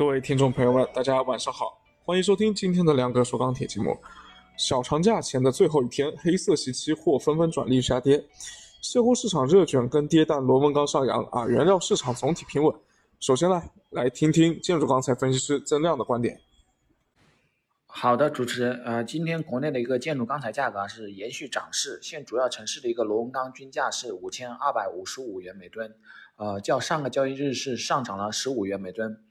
各位听众朋友们，大家晚上好，欢迎收听今天的梁哥说钢铁节目。小长假前的最后一天，黑色系期货纷纷转利下跌，现货市场热卷跟跌但螺纹钢上扬啊，原料市场总体平稳。首先呢，来听听建筑钢材分析师曾亮的观点。好的，主持人，呃，今天国内的一个建筑钢材价格是延续涨势，现主要城市的一个螺纹钢均价是五千二百五十五元每吨，呃，较上个交易日是上涨了十五元每吨。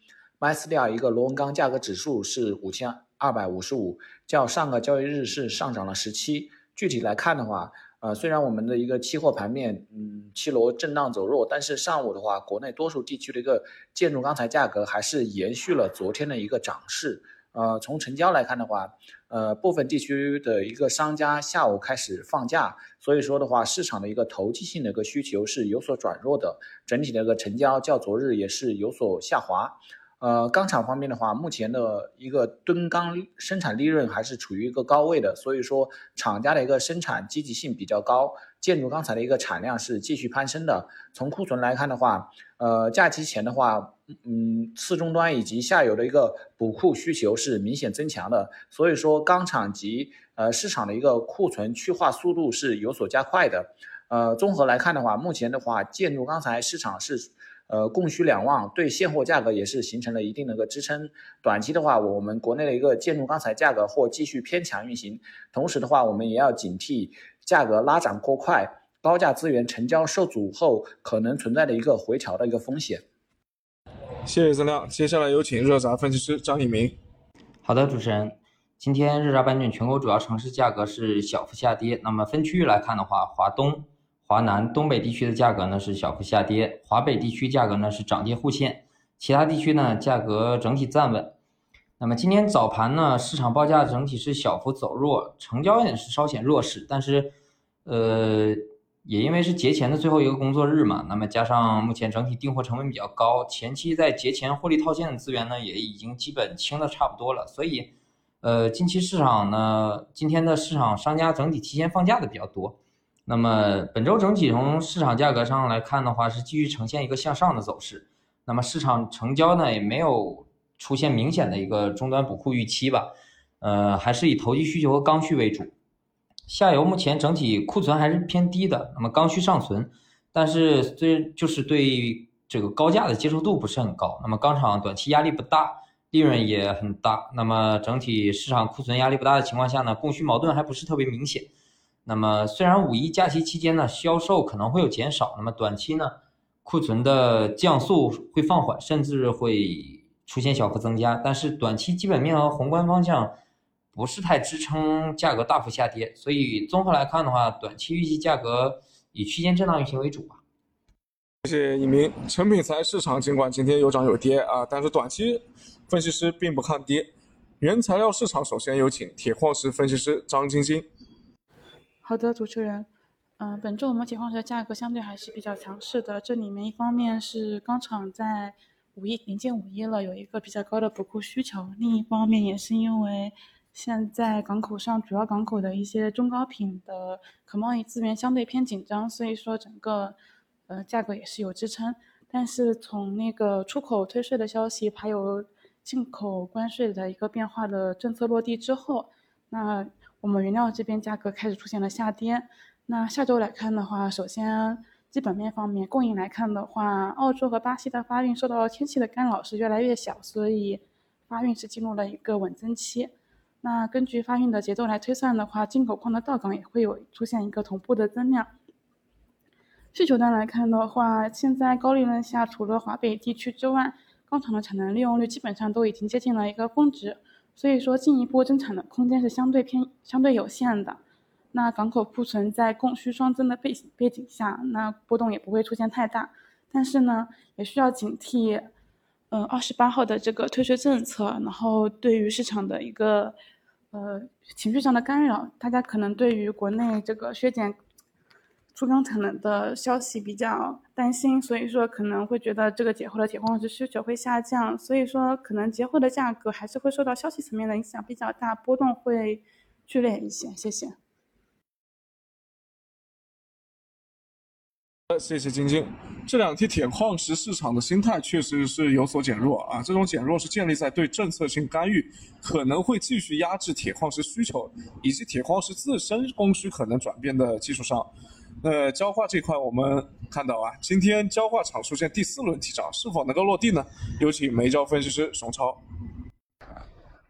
麦斯利尔一个螺纹钢价格指数是五千二百五十五，较上个交易日是上涨了十七。具体来看的话，呃，虽然我们的一个期货盘面，嗯，期螺震荡走弱，但是上午的话，国内多数地区的一个建筑钢材价格还是延续了昨天的一个涨势。呃，从成交来看的话，呃，部分地区的一个商家下午开始放假，所以说的话，市场的一个投机性的一个需求是有所转弱的，整体的一个成交较昨日也是有所下滑。呃，钢厂方面的话，目前的一个吨钢生产利润还是处于一个高位的，所以说厂家的一个生产积极性比较高，建筑钢材的一个产量是继续攀升的。从库存来看的话，呃，假期前的话，嗯，次终端以及下游的一个补库需求是明显增强的，所以说钢厂及呃市场的一个库存去化速度是有所加快的。呃，综合来看的话，目前的话，建筑钢材市场是。呃，供需两旺，对现货价格也是形成了一定的一个支撑。短期的话，我们国内的一个建筑钢材价格或继续偏强运行。同时的话，我们也要警惕价格拉涨过快，高价资源成交受阻后可能存在的一个回调的一个风险。谢谢曾亮，接下来有请热轧分析师张一鸣。好的，主持人，今天热轧板卷全国主要城市价格是小幅下跌。那么分区域来看的话，华东。华南、东北地区的价格呢是小幅下跌，华北地区价格呢是涨跌互现，其他地区呢价格整体站稳。那么今天早盘呢，市场报价整体是小幅走弱，成交也是稍显弱势。但是，呃，也因为是节前的最后一个工作日嘛，那么加上目前整体订货成本比较高，前期在节前获利套现的资源呢也已经基本清的差不多了，所以，呃，近期市场呢，今天的市场商家整体提前放假的比较多。那么本周整体从市场价格上来看的话，是继续呈现一个向上的走势。那么市场成交呢，也没有出现明显的一个终端补库预期吧？呃，还是以投机需求和刚需为主。下游目前整体库存还是偏低的，那么刚需尚存，但是虽就是对这个高价的接受度不是很高。那么钢厂短期压力不大，利润也很大。那么整体市场库存压力不大的情况下呢，供需矛盾还不是特别明显。那么虽然五一假期期间呢，销售可能会有减少，那么短期呢，库存的降速会放缓，甚至会出现小幅增加，但是短期基本面和宏观方向不是太支撑价格大幅下跌，所以综合来看的话，短期预计价格以区间震荡运行为主吧。谢谢一鸣。成品材市场尽管今天有涨有跌啊，但是短期分析师并不看跌。原材料市场首先有请铁矿石分析师张晶晶。好的，主持人，嗯，本周我们铁矿石价格相对还是比较强势的。这里面一方面是钢厂在五一临近五一了，有一个比较高的补库需求；另一方面也是因为现在港口上主要港口的一些中高品的可贸易资源相对偏紧张，所以说整个呃价格也是有支撑。但是从那个出口退税的消息，还有进口关税的一个变化的政策落地之后，那。我们原料这边价格开始出现了下跌。那下周来看的话，首先基本面方面，供应来看的话，澳洲和巴西的发运受到天气的干扰是越来越小，所以发运是进入了一个稳增期。那根据发运的节奏来推算的话，进口矿的到港也会有出现一个同步的增量。需求端来看的话，现在高利润下，除了华北地区之外，钢厂的产能利用率基本上都已经接近了一个峰值。所以说，进一步增产的空间是相对偏、相对有限的。那港口库存在供需双增的背背景下，那波动也不会出现太大。但是呢，也需要警惕，呃，二十八号的这个退税政策，然后对于市场的一个呃情绪上的干扰。大家可能对于国内这个削减。出钢产能的消息比较担心，所以说可能会觉得这个节后的铁矿石需求会下降，所以说可能节后的价格还是会受到消息层面的影响比较大，波动会剧烈一些。谢谢。谢谢晶晶。这两天铁矿石市场的心态确实是有所减弱啊，这种减弱是建立在对政策性干预可能会继续压制铁矿石需求，以及铁矿石自身供需可能转变的基础上。那焦化这块，我们看到啊，今天焦化厂出现第四轮提涨，是否能够落地呢？有请煤焦分析师熊超。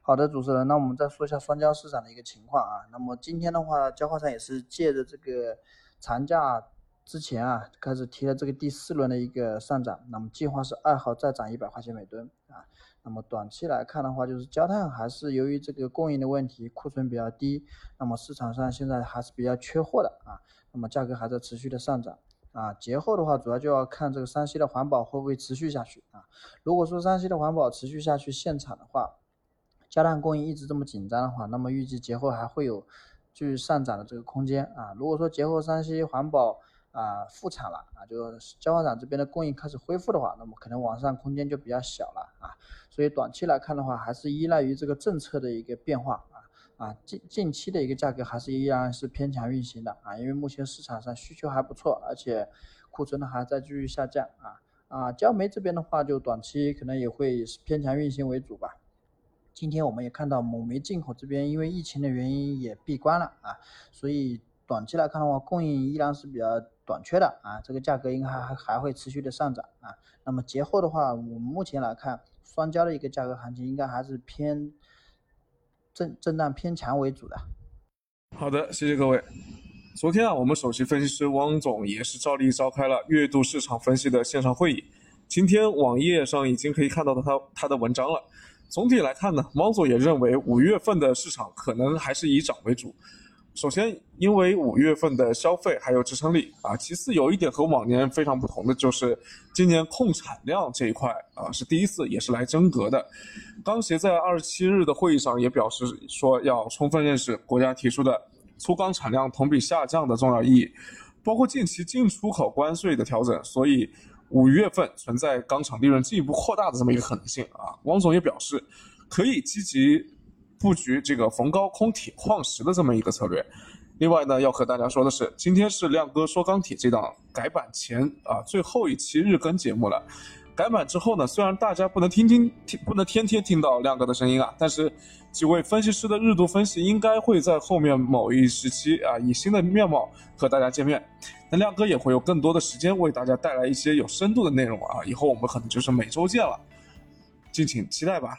好的，主持人，那我们再说一下双焦市场的一个情况啊。那么今天的话，焦化厂也是借着这个长假。之前啊，开始提了这个第四轮的一个上涨，那么计划是二号再涨一百块钱每吨啊。那么短期来看的话，就是焦炭还是由于这个供应的问题，库存比较低，那么市场上现在还是比较缺货的啊。那么价格还在持续的上涨啊。节后的话，主要就要看这个山西的环保会不会持续下去啊。如果说山西的环保持续下去，限产的话，焦炭供应一直这么紧张的话，那么预计节后还会有继续上涨的这个空间啊。如果说节后山西环保，啊，复产了啊，就是焦化厂这边的供应开始恢复的话，那么可能往上空间就比较小了啊，所以短期来看的话，还是依赖于这个政策的一个变化啊啊，近近期的一个价格还是依然是偏强运行的啊，因为目前市场上需求还不错，而且库存呢还在继续下降啊啊，焦煤这边的话，就短期可能也会是偏强运行为主吧。今天我们也看到某煤进口这边因为疫情的原因也闭关了啊，所以短期来看的话，供应依然是比较。短缺的啊，这个价格应该还还会持续的上涨啊。那么节后的话，我们目前来看，双焦的一个价格行情应该还是偏震震荡偏强为主的。好的，谢谢各位。昨天啊，我们首席分析师汪总也是照例召开了月度市场分析的线上会议。今天网页上已经可以看到他他的文章了。总体来看呢，汪总也认为五月份的市场可能还是以涨为主。首先，因为五月份的消费还有支撑力啊。其次，有一点和往年非常不同的就是，今年控产量这一块啊是第一次，也是来真格的。钢协在二十七日的会议上也表示说，要充分认识国家提出的粗钢产量同比下降的重要意义，包括近期进出口关税的调整。所以，五月份存在钢厂利润进一步扩大的这么一个可能性啊。汪总也表示，可以积极。布局这个逢高空铁矿石的这么一个策略。另外呢，要和大家说的是，今天是亮哥说钢铁这档改版前啊最后一期日更节目了。改版之后呢，虽然大家不能听听听不能天天听到亮哥的声音啊，但是几位分析师的日度分析应该会在后面某一时期啊以新的面貌和大家见面。那亮哥也会有更多的时间为大家带来一些有深度的内容啊，以后我们可能就是每周见了，敬请期待吧。